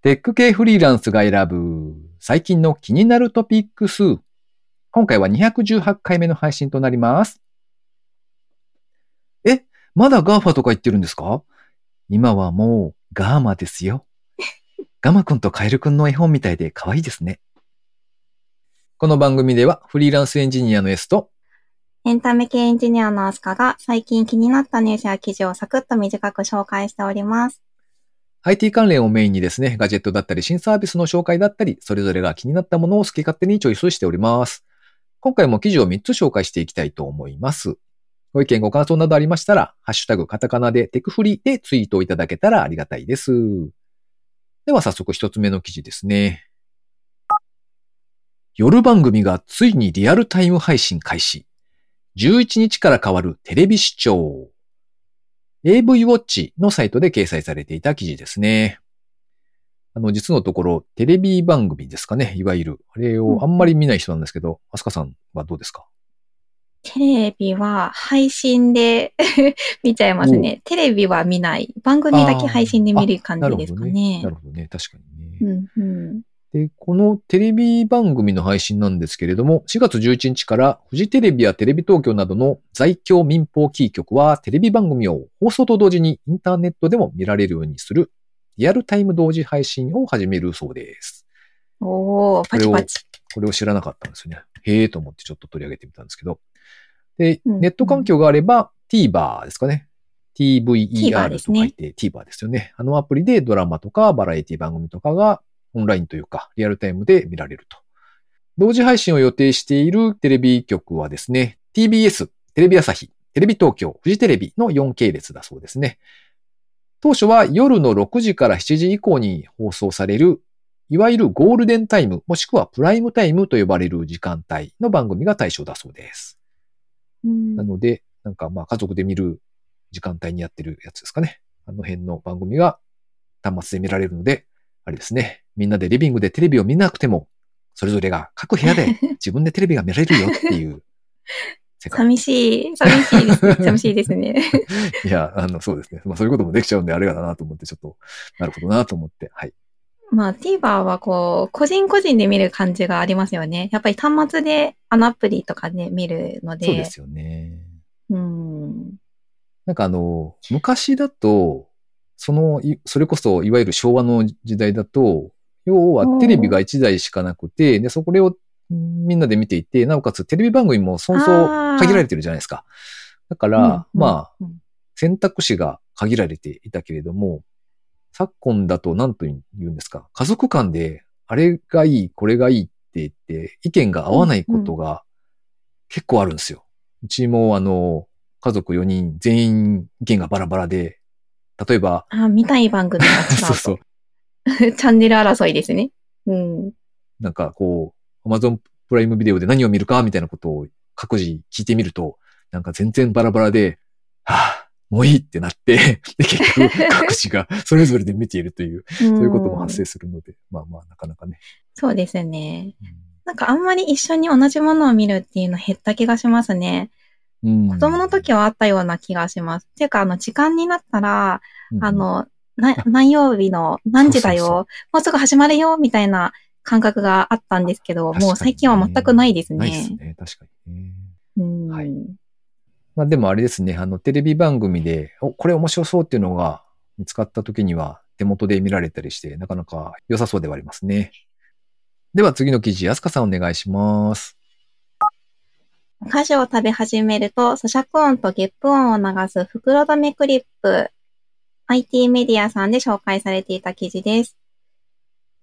テック系フリーランスが選ぶ最近の気になるトピックス。今回は218回目の配信となります。え、まだ GAFA とか言ってるんですか？今はもうガーマですよ。ガマくんとカエルくんの絵本みたいで可愛いですね。この番組ではフリーランスエンジニアの S とエンタメ系エンジニアのアスカが最近気になったニュースや記事をサクッと短く紹介しております。IT 関連をメインにですね、ガジェットだったり新サービスの紹介だったり、それぞれが気になったものを好き勝手にチョイスしております。今回も記事を3つ紹介していきたいと思います。ご意見ご感想などありましたら、ハッシュタグカタカナでテクフリでツイートをいただけたらありがたいです。では早速一つ目の記事ですね。夜番組がついにリアルタイム配信開始。11日から変わるテレビ視聴。AV ウォッチのサイトで掲載されていた記事ですね。あの、実のところ、テレビ番組ですかね、いわゆる。あれをあんまり見ない人なんですけど、アスカさんはどうですか？テレビは配信で 見ちゃいますね。テレビは見ない。番組だけ配信で見る感じですかねな。るほどね。確かにね。うんうん。で、このテレビ番組の配信なんですけれども、4月11日からフジテレビやテレビ東京などの在京民放キー局はテレビ番組を放送と同時にインターネットでも見られるようにするリアルタイム同時配信を始めるそうです。おー、パチパチ。これを知らなかったんですよね。へえと思ってちょっと取り上げてみたんですけど。で、うんネット環境があれば TVer ですかね。TVer と書いて TVer ですよね。あのアプリでドラマとかバラエティ番組とかがオンラインというかリアルタイムで見られると。同時配信を予定しているテレビ局はですね、TBS、テレビ朝日、テレビ東京、フジテレビの4系列だそうですね。当初は夜の6時から7時以降に放送される、いわゆるゴールデンタイム、もしくはプライムタイムと呼ばれる時間帯の番組が対象だそうです。うんなので、なんかまあ家族で見る時間帯にやってるやつですかね。あの辺の番組が端末で見られるので、あれですね。みんなでリビングでテレビを見なくても、それぞれが各部屋で 自分でテレビが見られるよっていう世界。寂しい、寂しいですね。寂しいですね。いや、あの、そうですね。まあそういうこともできちゃうんであれだなと思って、ちょっと、なるほどなと思って、はい。まあ TVer はこう、個人個人で見る感じがありますよね。やっぱり端末であのアプリとかで見るので。そうですよね。うん。なんかあの、昔だと、その、いそれこそ、いわゆる昭和の時代だと、要はテレビが1台しかなくて、で、そこをみんなで見ていて、なおかつテレビ番組もそもそも限られてるじゃないですか。だから、うんまあ、うん選択肢が限られていたけれども、昨今だと何と言うんですか、家族間で、あれがいい、これがいいって言って、意見が合わないことが結構あるんですよ。うちもあの、家族4人全員意見がバラバラで、例えば、あ、見たい番組が違うと。そうそう、チャンネル争いですね。うん。なんかこう、Amazon プライムビデオで何を見るかみたいなことを各自聞いてみると、なんか全然バラバラで、はぁ、もういいってなって、で、結局 各自がそれぞれで見ているという、そそういうことも発生するので、まあまあ、なかなかね。そうですね。なんかあんまり一緒に同じものを見るっていうの減った気がしますね。うん子供の時はあったような気がします。っていうか、あの、時間になったら、うんあ、の、な 何曜日の何時だよ？そうそうもうすぐ始まるよみたいな感覚があったんですけど、ねもう最近は全くないですないですね。ね。確かにね。うんはいまあでもあれですね、あの、テレビ番組で、お、これ面白そうっていうのが見つかった時には手元で見られたりして、なかなか良さそうではありますね。では次の記事、安香さんお願いします。お菓子を食べ始めると、咀嚼音とゲップ音を流す袋止めクリップ。IT メディアさんで紹介されていた記事です。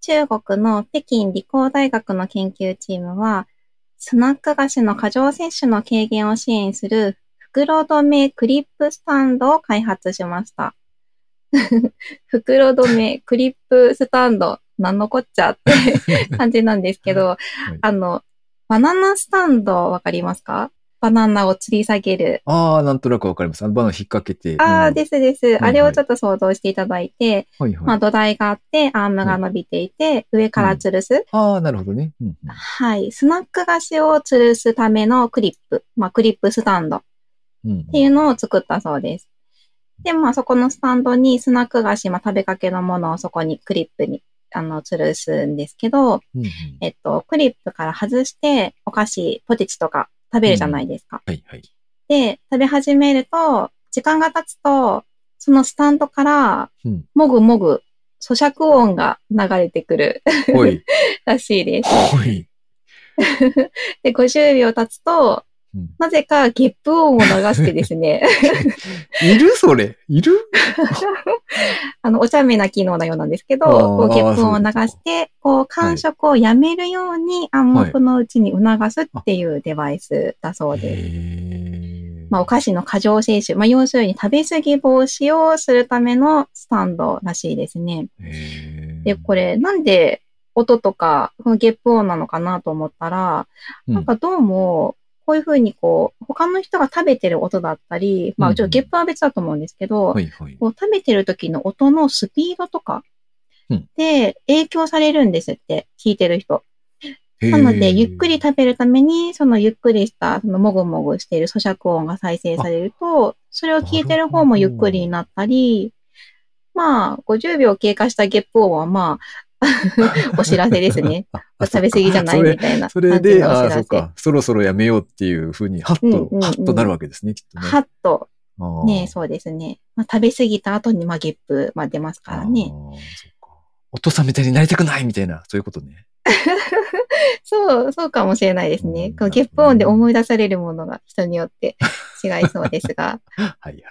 中国の北京理工大学の研究チームは、スナック菓子の過剰摂取の軽減を支援する袋止めクリップスタンドを開発しました。袋止めクリップスタンド、なんのこっちゃって 感じなんですけど、あの、バナナスタンドわかりますか？バナナを吊り下げる。ああ、なんとなくわかります。あのバナナ引っ掛けて。ああ、うんですです。はいあれをちょっと想像していただいて、はいはい。まあ土台があって、アームが伸びていて、上から吊るす。ああ、なるほどね。うんうんはい。スナック菓子を吊るすためのクリップ。まあクリップスタンドっうんていうのを作ったそうです。で、まあそこのスタンドにスナック菓子、まあ食べかけのものをそこにクリップにあの、吊るすんですけど、うんうんえっと、クリップから外して、お菓子、ポテチとか食べるじゃないですか。はいはい。で、食べ始めると、時間が経つと、そのスタンドからうん、もぐもぐ、咀嚼音が流れてくる らしいです。で、50秒経つと、うん。なぜかゲップ音を流してですね、いるそれ。いる？あの、お茶目な機能のようなんですけど、こうゲップ音を流して、こう、感触をやめるように暗黙のうちに促すっていうデバイスだそうです。へー。まあ、お菓子の過剰摂取、まあ、要するに食べ過ぎ防止をするためのスタンドらしいですね。で、これ、なんで音とか、このゲップ音なのかなと思ったら、うん。なんかどうも、こういうふうにこう、他の人が食べてる音だったり、まあ、ちょっとゲップは別だと思うんですけど、はいはい。こう食べてる時の音のスピードとかうんで影響されるんですって、聞いてる人。なので、ゆっくり食べるために、そのゆっくりした、そのもぐもぐしている咀嚼音が再生されると、それを聞いてる方もゆっくりになったり、まあ、50秒経過したゲップ音は、まあ、お知らせですね。食べ過ぎじゃないみたいなそれで、あ。そっか、そろそろやめようっていうふうに、ハッと、うんうんうんハッとなるわけですね、きっとね。はっと、ね、そうですね。まあ、食べ過ぎた後に、まあ、ゲップ、まあ、出ますからね。お父さんみたいになりたくないみたいな、そういうことね。そう、そうかもしれないですね。うんこのゲップ音で思い出されるものが人によって違いそうですが。はいはい。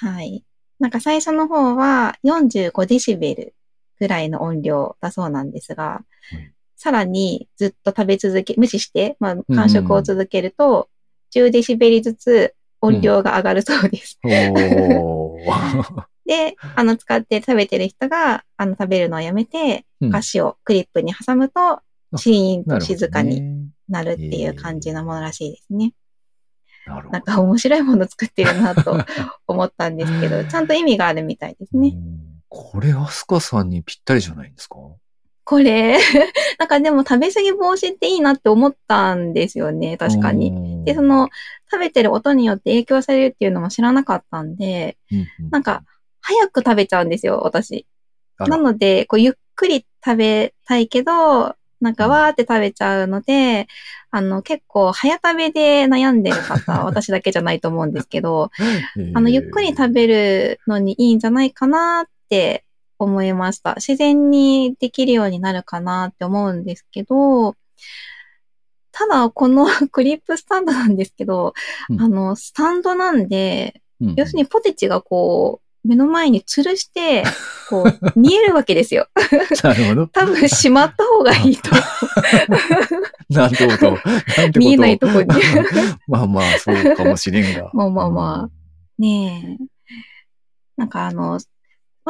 はい。なんか最初の方は45デシベルぐらいの音量だそうなんですが、はいさらにずっと食べ続け、無視して、まあ、感触を続けると、10デシベルずつ音量が上がるそうです。おー。で、あの、使って食べてる人が、あの、食べるのをやめて、うんお菓子をクリップに挟むと、シーンと静かにに。なるっていう感じのものらしいですね。なるほど。なんか面白いもの作ってるなと 思ったんですけど、ちゃんと意味があるみたいですね。うんこれ、アスカさんにぴったりじゃないんですか？これ、なんかでも食べ過ぎ防止っていいなって思ったんですよね、確かに。にで、その、食べてる音によって影響されるっていうのも知らなかったんで、なんか、早く食べちゃうんですよ、私。なので、こう、ゆっくり食べたいけど、なんかわーって食べちゃうので、あの、結構早食べで悩んでる方、私だけじゃないと思うんですけど、あの、ゆっくり食べるのにいいんじゃないかなって思いました。自然にできるようになるかなって思うんですけど、ただ、この クリップスタンドなんですけど、うんあの、スタンドなんで、うん要するにポテチがこう、目の前に吊るして、こう、見えるわけですよ。なるほど。多分、しまった方がいいと。なんてこと。こと。見えないとこに。まあまあ、そうかもしれんが。まあまあまあねえ。なんかあの、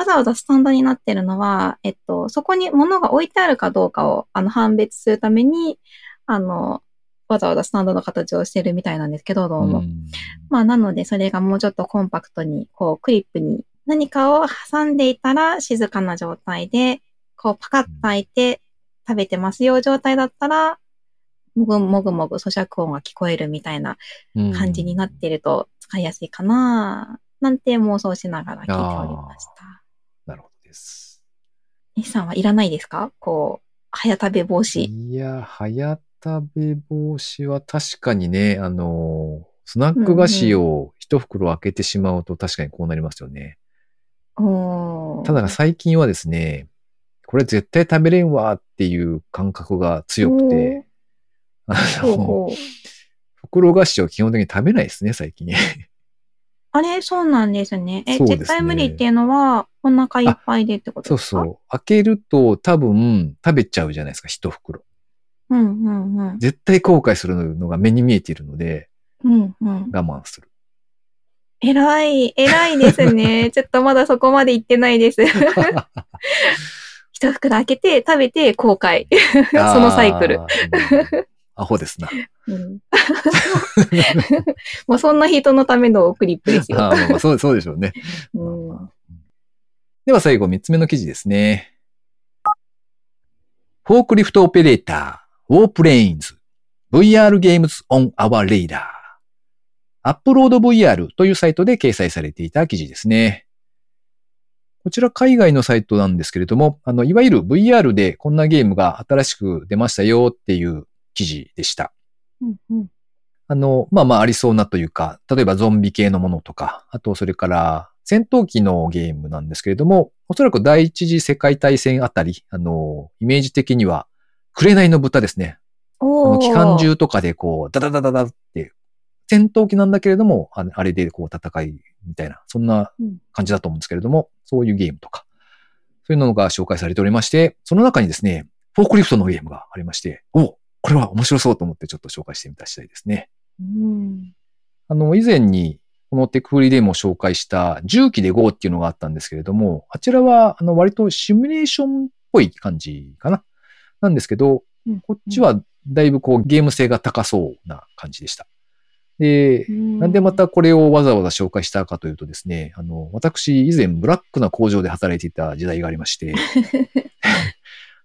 わざわざスタンドになってるのは、えっと、そこに物が置いてあるかどうかを、あの、判別するために、あの、わざわざスタンドの形をしてるみたいなんですけど、どうも。んまあ、なので、それがもうちょっとコンパクトに、こう、クリップに何かを挟んでいたら、静かな状態で、こう、パカッと開いて、食べてますよ状態だったら、もぐもぐもぐ咀嚼音が聞こえるみたいなうん感じになってると使いやすいかな、なんて妄想しながら聞いておりました。です。西さんはいらないですか？こう、早食べ防止。いや、早食べ防止は確かにね、あの、スナック菓子を一袋開けてしまうと確かにこうなりますよね。おーただ最近はですね、これ絶対食べれんわっていう感覚が強くて、あの、袋菓子を基本的に食べないですね、最近。あれそうなんですね。え、そうですね絶対無理っていうのは、お腹いっぱいでってことそうですか？そう。開けると多分食べちゃうじゃないですか、一袋。うんうんうん。絶対後悔するのが目に見えているので、うんうん。我慢する。偉い、偉いですね。ちょっとまだそこまで行ってないです。一袋開けて、食べて、後悔。そのサイクルあー。うんアホですな。うん、もうそんな人のためのクリップですよ。あーまあまあそうそうでしょうね。うんでは最後、三つ目の記事ですね。 Forklift operator、warplanes、VR ゲームズ on our radar。アップロード VR というサイトで掲載されていた記事ですね。こちら海外のサイトなんですけれども、あの、いわゆる VR でこんなゲームが新しく出ましたよっていう記事でした。うんうんあの、まあまあありそうなというか、例えばゾンビ系のものとか、あとそれから戦闘機のゲームなんですけれども、おそらく第一次世界大戦あたり、あの、イメージ的には、紅の豚ですね。あおーの機関銃とかでこう、ダダダダダって、戦闘機なんだけれども、ああれでこう戦いみたいな、そんなうん感じだと思うんですけれども、そういうゲームとか、そういうのが紹介されておりまして、その中にですね、フォークリフトのゲームがありまして、おこれは面白そうと思ってちょっと紹介してみた次第ですね。うんあの、以前に、このテクフリでも紹介した重機で GO っていうのがあったんですけれども、あちらは、あの、割とシミュレーションっぽい感じかな。なんですけど、うんこっちはだいぶこうゲーム性が高そうな感じでした。で、なんでまたこれをわざわざ紹介したかというとですね、あの、私以前ブラックな工場で働いていた時代がありまして、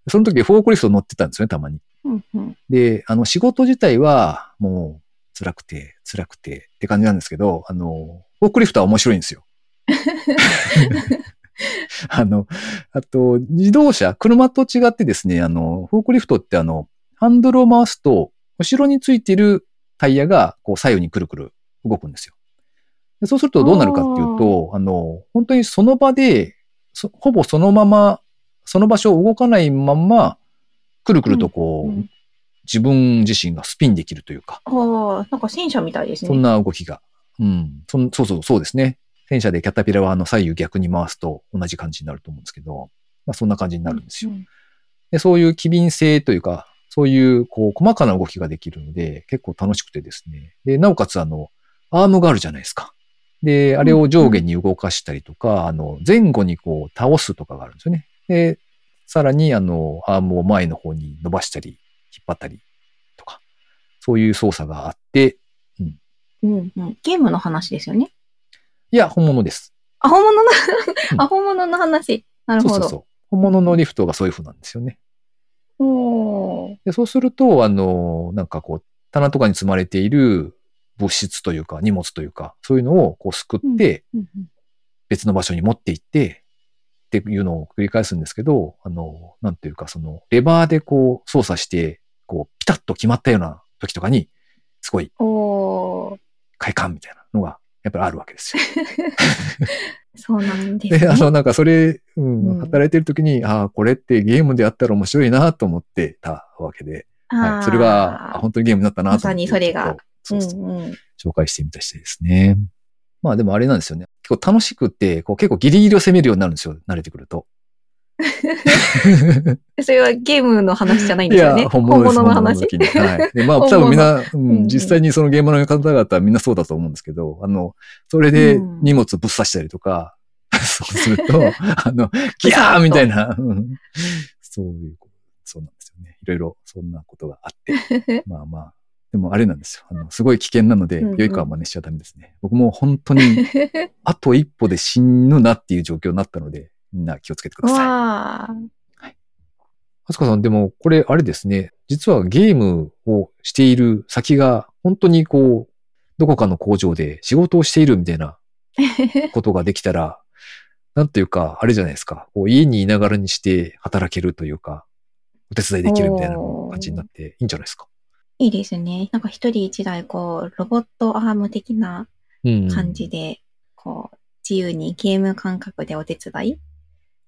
その時フォークリフト乗ってたんですよね、たまに。うんうんで、あの、仕事自体はもう辛くて、辛くてって感じなんですけど、あの、フォークリフトは面白いんですよ。あの、あと、自動車、車と違ってですね、あの、フォークリフトってあの、ハンドルを回すと、後ろについているタイヤが、こう、左右にくるくる動くんですよ。でそうするとどうなるかっていうと、あの、本当にその場で、そほぼそのまま、その場所を動かないまんま、くるくるとこう、うん自分自身がスピンできるというか、ああ、なんか戦車みたいですね。そんな動きが。うん。そんそうそう、そうですね。戦車でキャタピラはあの左右逆に回すと同じ感じになると思うんですけど、まあそんな感じになるんですよ。うんでそういう機敏性というか、そういうこう細かな動きができるので、結構楽しくてですね。で、なおかつあの、アームがあるじゃないですか。で、あれを上下に動かしたりとか、あの、前後にこう倒すとかがあるんですよね。で、さらにあの、アームを前の方に伸ばしたり、引っ張ったりとか、そういう操作があって、うんうん。ゲームの話ですよね？いや、本物です。あ、本物の？う、ん あ、本物の話。なるほど。そうそうそう。本物のリフトがそういう風なんですよね。おーでそうすると、あの、なんかこう、棚とかに積まれている物質というか、荷物というか、そういうのをこうすくって、うんうん別の場所に持って行って、っていうのを繰り返すんですけど、あの、なんていうか、その、レバーでこう操作して、こう、ピタッと決まったような時とかに、すごい快感みたいなのが、やっぱりあるわけですよ。そうなんですで、ね。あの、なんかそれ、うん、うん働いてる時に、ああ、これってゲームでやったら面白いなと思ってたわけで、はい、それが、あ本当にゲームになったなと。まさにそれが。そうそううんうん。紹介してみたしてですね。まあでもあれなんですよね。結構楽しくって、こう結構ギリギリを攻めるようになるんですよ。慣れてくると。それはゲームの話じゃないんですよね。本物。の話。時に。はい。で、まあ 多分みんな、ううんうんん、実際にそのゲームの方々はみんなそうだと思うんですけど、あの、それでうん荷物ぶっ刺したりとか、そうすると、あの、ギャーみたいな、うんそういう、そうなんですよね。いろいろそんなことがあって。まあまあ。でもあれなんですよ。あの、すごい危険なので、うんうん良い子は真似しちゃダメですね。僕も本当に、あと一歩で死ぬなっていう状況になったので、みんな気をつけてください。わあ。あすかさん、でも、これ、あれですね。実はゲームをしている先が、本当にこう、どこかの工場で仕事をしているみたいな ことができたら、なんていうか、あれじゃないですか。こう家にいながらにして働けるというか、お手伝いできるみたいな感じになっていいんじゃないですか。いいですね。なんか一人一台、こう、ロボットアーム的なうん。感じで、こう、自由にゲーム感覚でお手伝い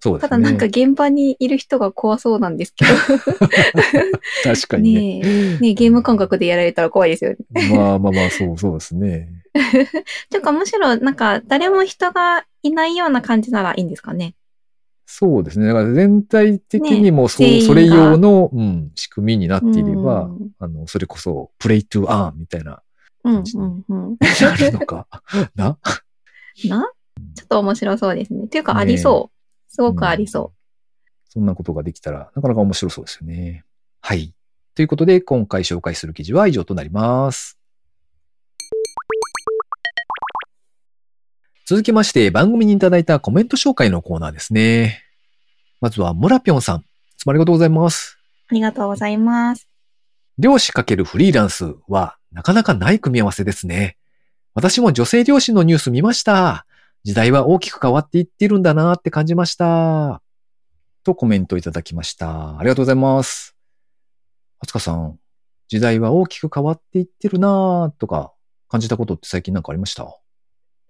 そうですね。ただなんか現場にいる人が怖そうなんですけど。確かにね。ねえ、ねえゲーム感覚でやられたら怖いですよね。まあまあまあ、そうそうですね。というかむしろなんか誰も人がいないような感じならいいんですかね。そうですね。だから全体的にもそう、ねそれ用の、うん、仕組みになっていれば、うんあの、それこそ、プレイトゥアーンみたいな、うんうんうん。あるのか？な？な？ちょっと面白そうですね。というかありそう。すごくありそそんなことができたら、なかなか面白そうですよね。はい。ということで、今回紹介する記事は以上となります。続きまして、番組にいただいたコメント紹介のコーナーですね。まずは、ムラピョンさん。いつもありがとうございます。う。ありがとうございます。漁師×フリーランスはなかなかない組み合わせですね。私も女性漁師のニュース見ました。時代は大きく変わっていってるんだなって感じました。とコメントいただきました。ありがとうございます。あつかさん、時代は大きく変わっていってるなとか感じたことって最近なんかありました？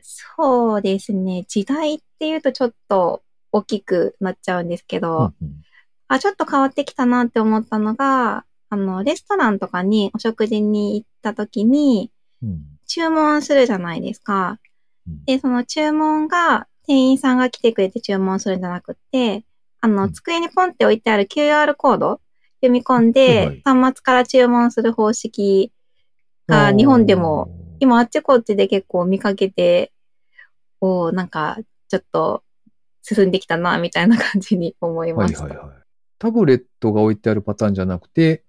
そうですね。時代っていうとちょっと大きくなっちゃうんですけど、うんうん。あ、ちょっと変わってきたなって思ったのが、あの、レストランとかにお食事に行った時にうん。注文するじゃないですか。うん。で、その注文が店員さんが来てくれて注文するんじゃなくって、あの、うん。机にポンって置いてある QR コード読み込んでい、端末から注文する方式が日本でも、今あっちこっちで結構見かけて、おーなんか、ちょっと進んできたな、みたいな感じに思いました。はいはいはい。タブレットが置いてあるパターンじゃなくて、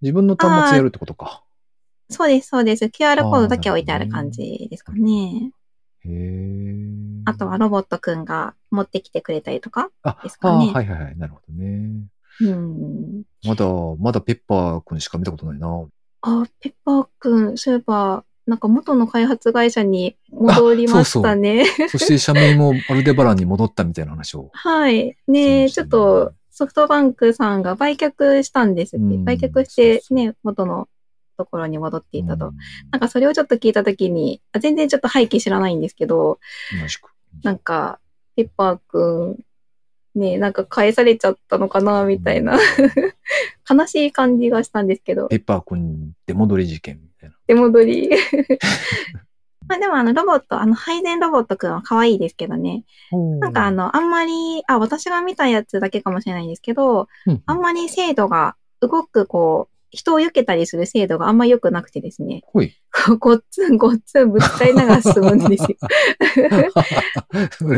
自分の端末でやるってことか。そうです、そうです。QR コードだけ置いてある感じですかね。へえ。あとはロボットくんが持ってきてくれたりとか。あ、ですかねあはいはいはい。なるほどね。うん。まだ、まだペッパーくんしか見たことないな。あ、ペッパーくん、そういえば、なんか元の開発会社に戻りましたね。そして社名もアルデバランに戻ったみたいな話を。はい。ねえ、ちょっとソフトバンクさんが売却したんですって。うん売却してそうね、元のところに戻っていたと。うんなんかそれをちょっと聞いたときに、あ全然ちょっと背景知らないんですけど。なんか、ペッパーくん、ね、なんか返されちゃったのかな、みたいな、悲しい感じがしたんですけど、ペッパーくん出戻り事件みたいな。出戻り。まあでもあのロボット、あの配膳ロボットくんは可愛いですけどね。なんかあの、あんまり、あ、私が見たやつだけかもしれないんですけど、うん、あんまり精度が、動くこう、人を避けたりする精度があんま良くなくてですね。ごっつんごっつんぶつかりながら進むんですよ。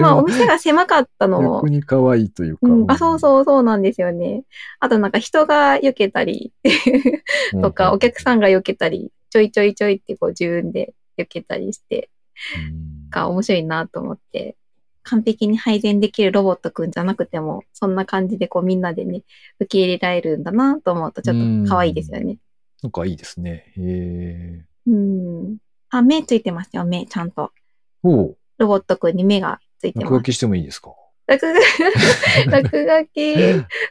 まあおは店が狭かったのも逆、に可愛いというか。うん、あ、そうそうそうなんですよね。あとなんか人が避けたりうん とか、お客さんが避けたり、ちょいちょいちょいってこう自分で避けたりして、うんが面白いなと思って、完璧に配膳できるロボットくんじゃなくても、そんな感じでこうみんなでね、受け入れられるんだなと思うとちょっと可愛いですよね。なんかいいですね。へえ。うん。あ、目ついてますよ、目、ちゃんと。おうロボットくんに目がついてます。落書きしてもいいですか？落書 落書き、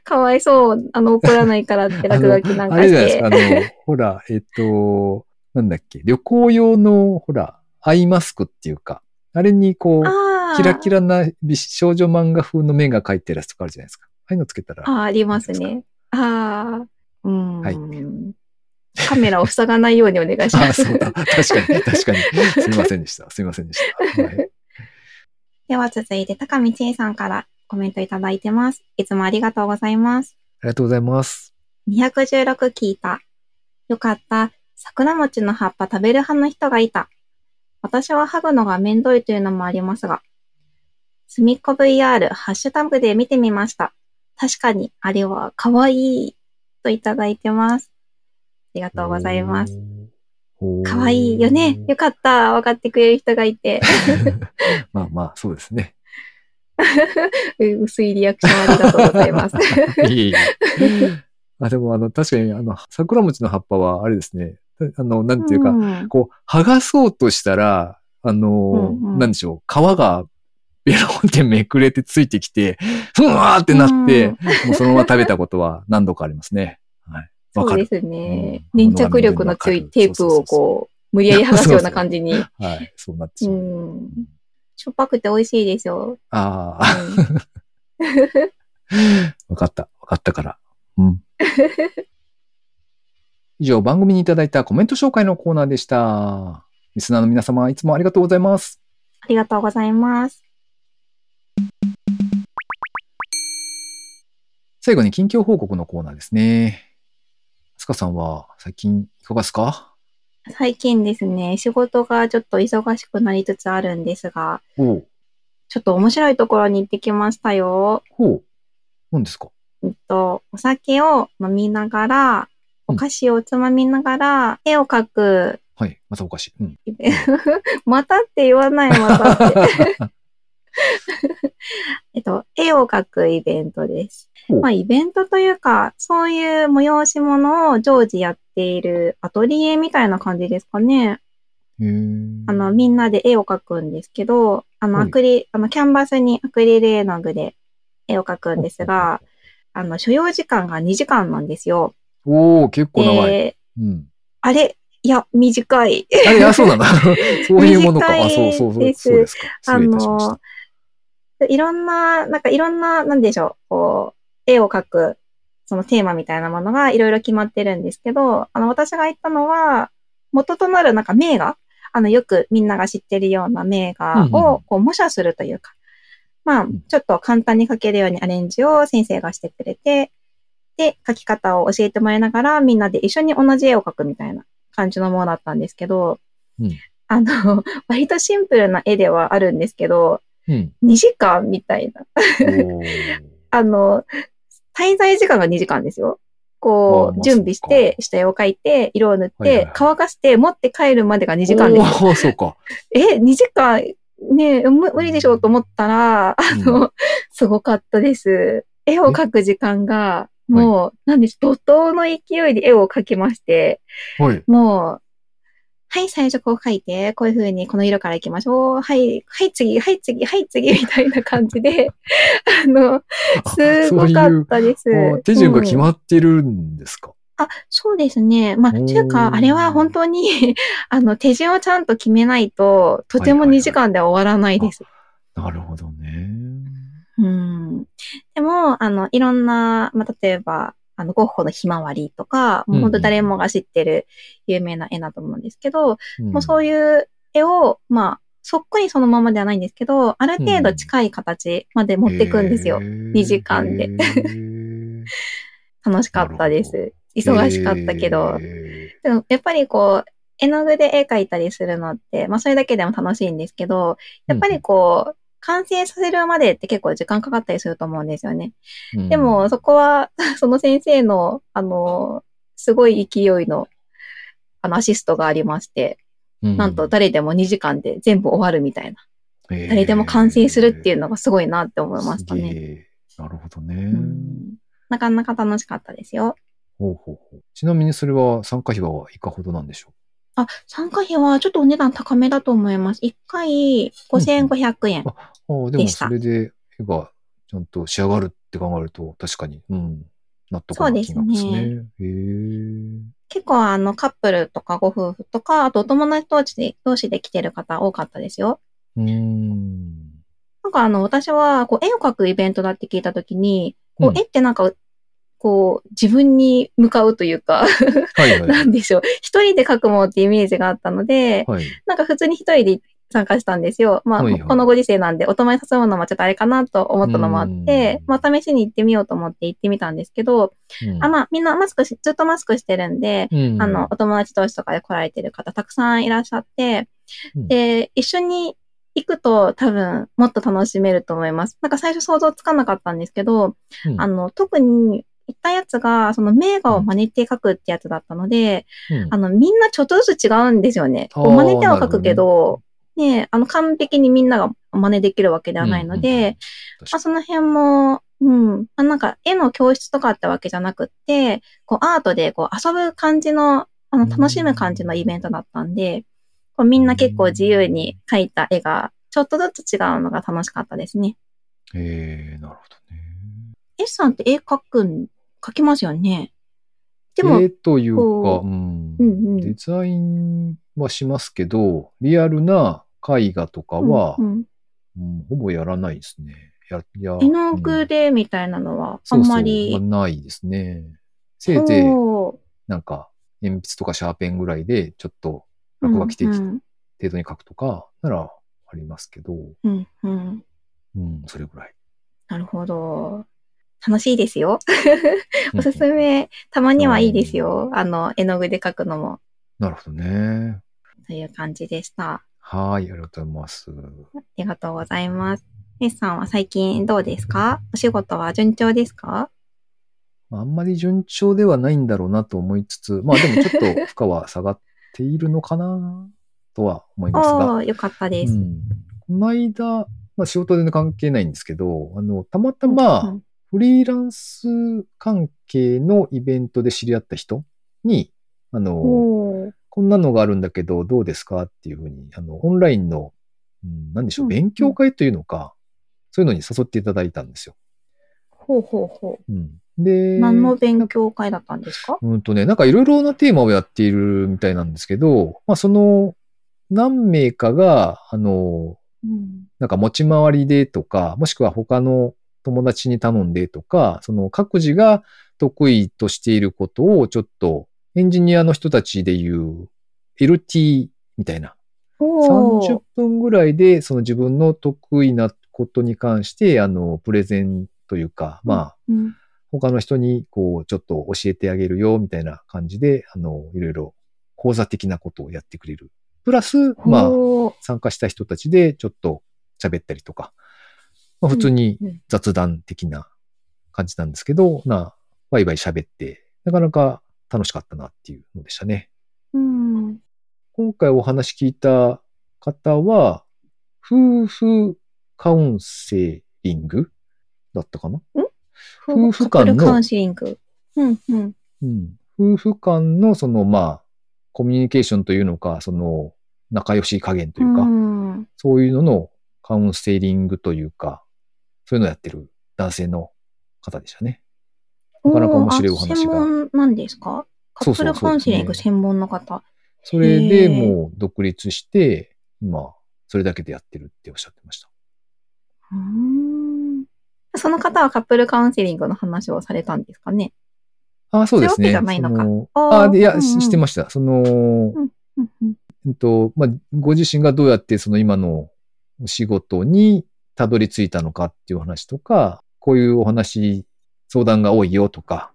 かわいそう。あの、怒らないからって落書きなんあかして。れじゃないですか、あの、ほら、えっと、なんだっけ、旅行用の、ほら、アイマスクっていうか、あれにこう、キラキラな美少女漫画風の目が描いてるやつとかあるじゃないですか。ああいうのつけたら。あー、ありますね。ああ、うん、はいカメラを塞がないようにお願いしああ、ます。そうだ。確かに、確かに。すみませんでした。すみませんでした。はい、では続いて、高見千恵さんからコメントいただいてます。いつもありがとうございます。ありがとうございます。216聞いた。よかった。桜餅の葉っぱ食べる派の人がいた。私は剥ぐのがめんどいというのもありますが、すみっこ VR ハッシュタグで見てみました。確かに、あれは可愛いといただいてます。ありがとうございます。可愛いよね。よかった。分かってくれる人がいて。まあまあ、そうですね。薄いリアクションありがとうございます。いえいえ。あ、でも、あの、確かに、あの、桜餅の葉っぱは、あれですね。あの、なんていうか、んこう、剥がそうとしたら、あの、うんうんなんでしょう、皮が、ベロンってめくれてついてきて、ふわーってなって、もうそのまま食べたことは何度かありますね。はい。わかる。そうですね。うん粘着力の強いテープをこう、無理やり剥がすような感じに。はい。そうなってしうまう。ん。しょっぱくて美味しいですよ。ああ、わかった。わかったから。うん。以上、番組にいただいたコメント紹介のコーナーでした。リスナーの皆様、いつもありがとうございます。ありがとうございます。最後に近況報告のコーナーですね。スカさんは最近いかがですか？最近ですね、仕事がちょっと忙しくなりつつあるんですが。ちょっと面白いところに行ってきましたよ。ほう。何ですか？えっと、お酒を飲みながら、お菓子をつまみながら、絵を描くはい。またおかしい。うん。またって言わない、またって。えっと、絵を描くイベントです。まあ、イベントというか、そういう催し物を常時やっているアトリエみたいな感じですかね。あの、みんなで絵を描くんですけど、あの、はいアクリ、あの、キャンバスにアクリル絵の具で絵を描くんですが、あの、所要時間が2時間なんですよ。おー、結構長い。で、うん。あれ？いや、短い。あれ、あ、そうなんだ。そういうものか。あ、短いそうそうそう。ですそうですあ。の、いろんな、なんかいろんな、なんでしょう、こう、絵を描く、そのテーマみたいなものがいろいろ決まってるんですけど、あの、私が言ったのは、元となるなんか名画？あの、よくみんなが知ってるような名画うんうんを、こう、模写するというか、まあん、ちょっと簡単に描けるようにアレンジを先生がしてくれて、で、描き方を教えてもらいながら、みんなで一緒に同じ絵を描くみたいな感じのものだったんですけど、うんあの、割とシンプルな絵ではあるんですけど、うん。2時間みたいな。あの、滞在時間が2時間ですよ。こう、まあ準備しそて、下絵を描いて、色を塗って乾かして、持って帰るまでが2時間です。おーそうか。え、2時間、ねえ無無理でしょうと思ったら、あの、すごかったです。絵を描く時間が、もう、なんです、怒涛の勢いで絵を描きまして、はい。もう、はい、最初こう描いて、こういう風にこの色から行きましょう。はい、はい、次、はい、次、はい、次、みたいな感じで、あの、すごかったです。あ手順が決うんまってるんですか、あ、そうですね。まあ、というか、あれは本当に、あの、手順をちゃんと決めないと、とてもはいはいはい2時間では終わらないです。なるほどね。うん。でも、あの、いろんな、まあ、例えば、あの、ゴッホのひまわりとか、もう本当誰もが知ってる有名な絵だと思うんですけど、もうそういいう絵を、まあ、そっくりそのままではないんですけど、ある程度近い形まで持っていくんですよ。2時間で楽しかったでなす。忙しかったけど。でもやっぱりこう、絵の具で絵描いたりするのって、まあそれだけでも楽しいんですけど、やっぱりこう、完成させるまでって結構時間かかったりすると思うんですよね。でも、そこは、その先生の、あの、すごい勢いの、あの、アシストがありまして、なんと誰でも2時間で全部終わるみたいな。誰でも完成するっていうのがすごいなって思いましたね。ね。なるほどね。うんなかなか楽しかったですよ。ほうほうほうちなみにそれは参加費はいかほどなんでしょあ、参加費はちょっとお値段高めだと思います。1回5500円。うああでもでしたそれで絵がちゃんと仕上がるって考えると確かに、うん、納得の金額ですね。へえ。結構あのカップルとかご夫婦とか、あとお友達同士で同士で来てる方多かったですよ。うーん。なんかあの私はこう絵を描くイベントだって聞いたときに、こううん絵ってなんか、こう自分に向かうというか、はいはい。なんでしょう。一人で描くものってイメージがあったので、はい。なんか普通に一人で参加したんですよ。まあ、はいはい。このご時世なんで、お友達誘うのもちょっとあれかなと思ったのもあって、うん。まあ、試しに行ってみようと思って行ってみたんですけど、うん。あ、まあ、みんなマスクし、ずっとマスクしてるんで、うん。あの、お友達同士とかで来られてる方たくさんいらっしゃって、うん。で、一緒に行くと多分もっと楽しめると思います。なんか最初想像つかなかったんですけど、うん。あの、特に行ったやつが、その名画を真似て描くってやつだったので、うん。あの、みんなちょっとずつ違うんですよね。真似ては描くけど、ね、あの、完璧にみんなが真似できるわけではないのうんうんうんまあ、その辺も、うん、まあ、なんか絵の教室とかってわけじゃなくって、こうアートでこう遊ぶ感じの、あの、楽しむ感じのイベントだったんで、こうみんな結構自由に描いた絵が、ちょっとずつ違うのが楽しかったですね。にええなるほどね。S さんって絵描くん、描きますよね？でも、絵というか、こうんうんうんデザインはしますけど、リアルな絵画とかは、うんうんうんほぼやらないですね。や、や、絵のうん具でみたいなのは、あそうんそうまり。まあないですね。せいぜい、なんか、鉛筆とかシャーペンぐらいで、ちょっと落書き的うん程度に書くとか、ならありますけど、うん、うん。うん、それぐらい。なるほど。楽しいですよ。うんおすすめ、たまにはいいですよ。あの、絵の具で描くのも。なるほどね。という感じでした。はい、ありがとうございます。ありがとうございます。メスさんは最近どうですか？お仕事は順調ですか？まああんまり順調ではないんだろうなと思いつつ、まあでもちょっと負荷は下がっているのかなとは思いますが。よかったです。うん、この間、まあ仕事で関係ないんですけど、あの、たまたまうんフリーランス関係のイベントで知り合った人に、あの、こんなのがあるんだけど、どうですか？っていうふうに、あの、オンラインの、うん、なんでしょう、うん勉強会というのか、そういうのに誘っていただいたんですよ。ほうほうほうん。う。で、何の勉強会だったんですか？うんとね、なんかいろいろなテーマをやっているみたいなんですけど、まあその何名かが、あの、うん。なんか持ち回りでとか、もしくは他の友達に頼んでとか、その各自が得意としていることをちょっとエンジニアの人たちでいう LT みたいな。お30ー分ぐらいでその自分の得意なことに関して、あの、プレゼンというか、まあ、うん。他の人にこう、ちょっと教えてあげるよ、みたいな感じで、あの、いろいろ講座的なことをやってくれる。プラス、まあ、参加した人たちでちょっと喋ったりとか、まあ、普通にうんうん雑談的な感じなんですけど、なあ、ワイワイ喋って、なかなか楽しかったなっていうのでしたね。うん。今回お話聞いた方は、夫婦カウンセリングだったかな？夫婦間のカウンセリング？うん、うん。うん。夫婦間のその、まあ、コミュニケーションというのか、その、仲良し加減というか、うんそういうののカウンセリングというか、そういうのをやってる男性の方でしたね。なかなか面白いお話が。あ専門なんですか？カップルカウンセリング専門の方。それでもう独立して、今、それだけでやってるっておっしゃってました。うーん。その方はカップルカウンセリングの話をされたんですかね？あそうですね。じゃないのか。そのあーあでいや、うんうんししてました。その、うんうんうん。と、まあ、ご自身がどうやってその今のお仕事にたどり着いたのかっていう話とか、こういうお話、相談が多いよとか、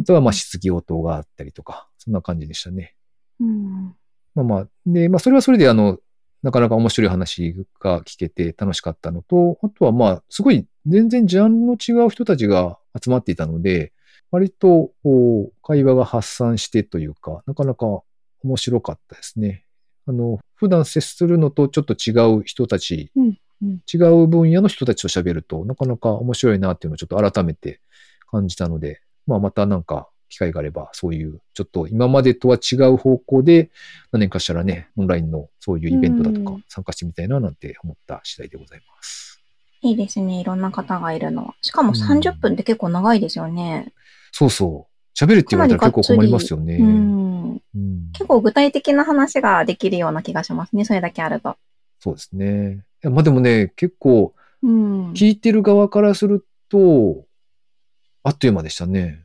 あとはまあ質疑応答があったりとか、そんな感じでしたね。うんまあまあ、で、まあそれはそれであの、なかなか面白い話が聞けて楽しかったのと、あとはまあ、すごい全然ジャンルの違う人たちが集まっていたので、割とこう会話が発散してというか、なかなか面白かったですね。あの、普段接するのとちょっと違う人たち、うんうん違う分野の人たちと喋ると、なかなか面白いなっていうのをちょっと改めて感じたので、まあまたなんか機会があれば、そういうちょっと今までとは違う方向で何かしたらね、オンラインのそういうイベントだとかうん参加してみたいななんて思った次第でございます。いいですね。いろんな方がいるのは。しかも30分って結構長いですよね。そうそう。喋るって言われたら結構困りますよね。結構具体的な話ができるような気がしますね。それだけあると。そうですね。まあでもね、結構うん。聞いてる側からすると、あっという間でしたね。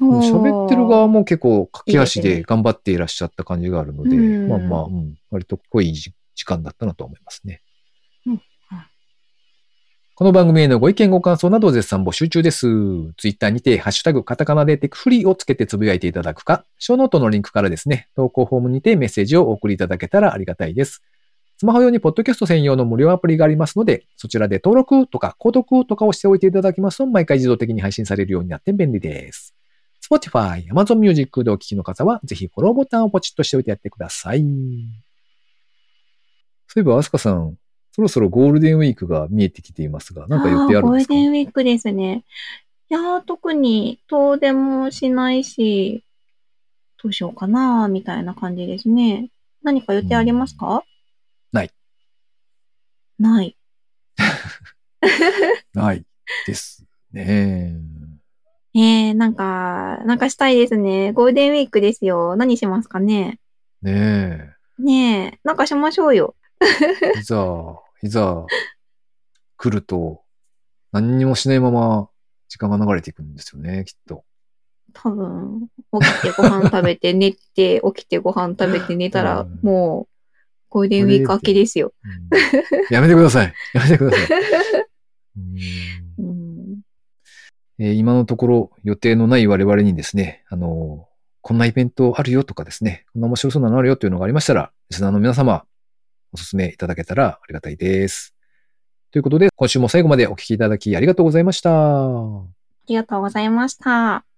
喋ってる側も結構駆け足で頑張っていらっしゃった感じがあるので、うんまあまあ、うん、割と濃い時間だったなと思いますね。うんこの番組へのご意見ご感想など絶賛募集中です。ツイッターにて、ハッシュタグ、カタカナでテクフリーをつけてつぶやいていただくか、ショーノートのリンクからですね、投稿フォームにてメッセージをお送りいただけたらありがたいです。スマホ用にポッドキャスト専用の無料アプリがありますので、そちらで登録とか購読とかをしておいていただきますと、毎回自動的に配信されるようになって便利です。Spotify、Amazon Music でお聞きの方は、ぜひフォローボタンをポチッとしておいてやってください。そういえば、アスカさん、そろそろゴールデンウィークが見えてきていますが、なんか予定あるんですか？ゴールデンウィークですね。いやー、特に遠出もしないし、どうしようかなーみたいな感じですね。何か予定ありますか、ない。ない。ないですね。えー、なんか、なんかしたいですね。ゴールデンウィークですよ。何しますかね？ねねえ、なんかしましょうよ。え。いざ、いざ、来ると、何にもしないまま時間が流れていくんですよね、きっと。多分、起きてご飯食べて 寝て、起きてご飯食べて寝たら、うんもう、ゴールデンウィーク明けですよ。うんやめてください。やめてください。うんうん。えー今のところ予定のない我々にですね、あのーこんなイベントあるよとかですね、こんな面白そうなのあるよというのがありましたら、リスナーの皆様、お勧めいただけたらありがたいです。ということで、今週も最後までお聞きいただきありがとうございました。ありがとうございました。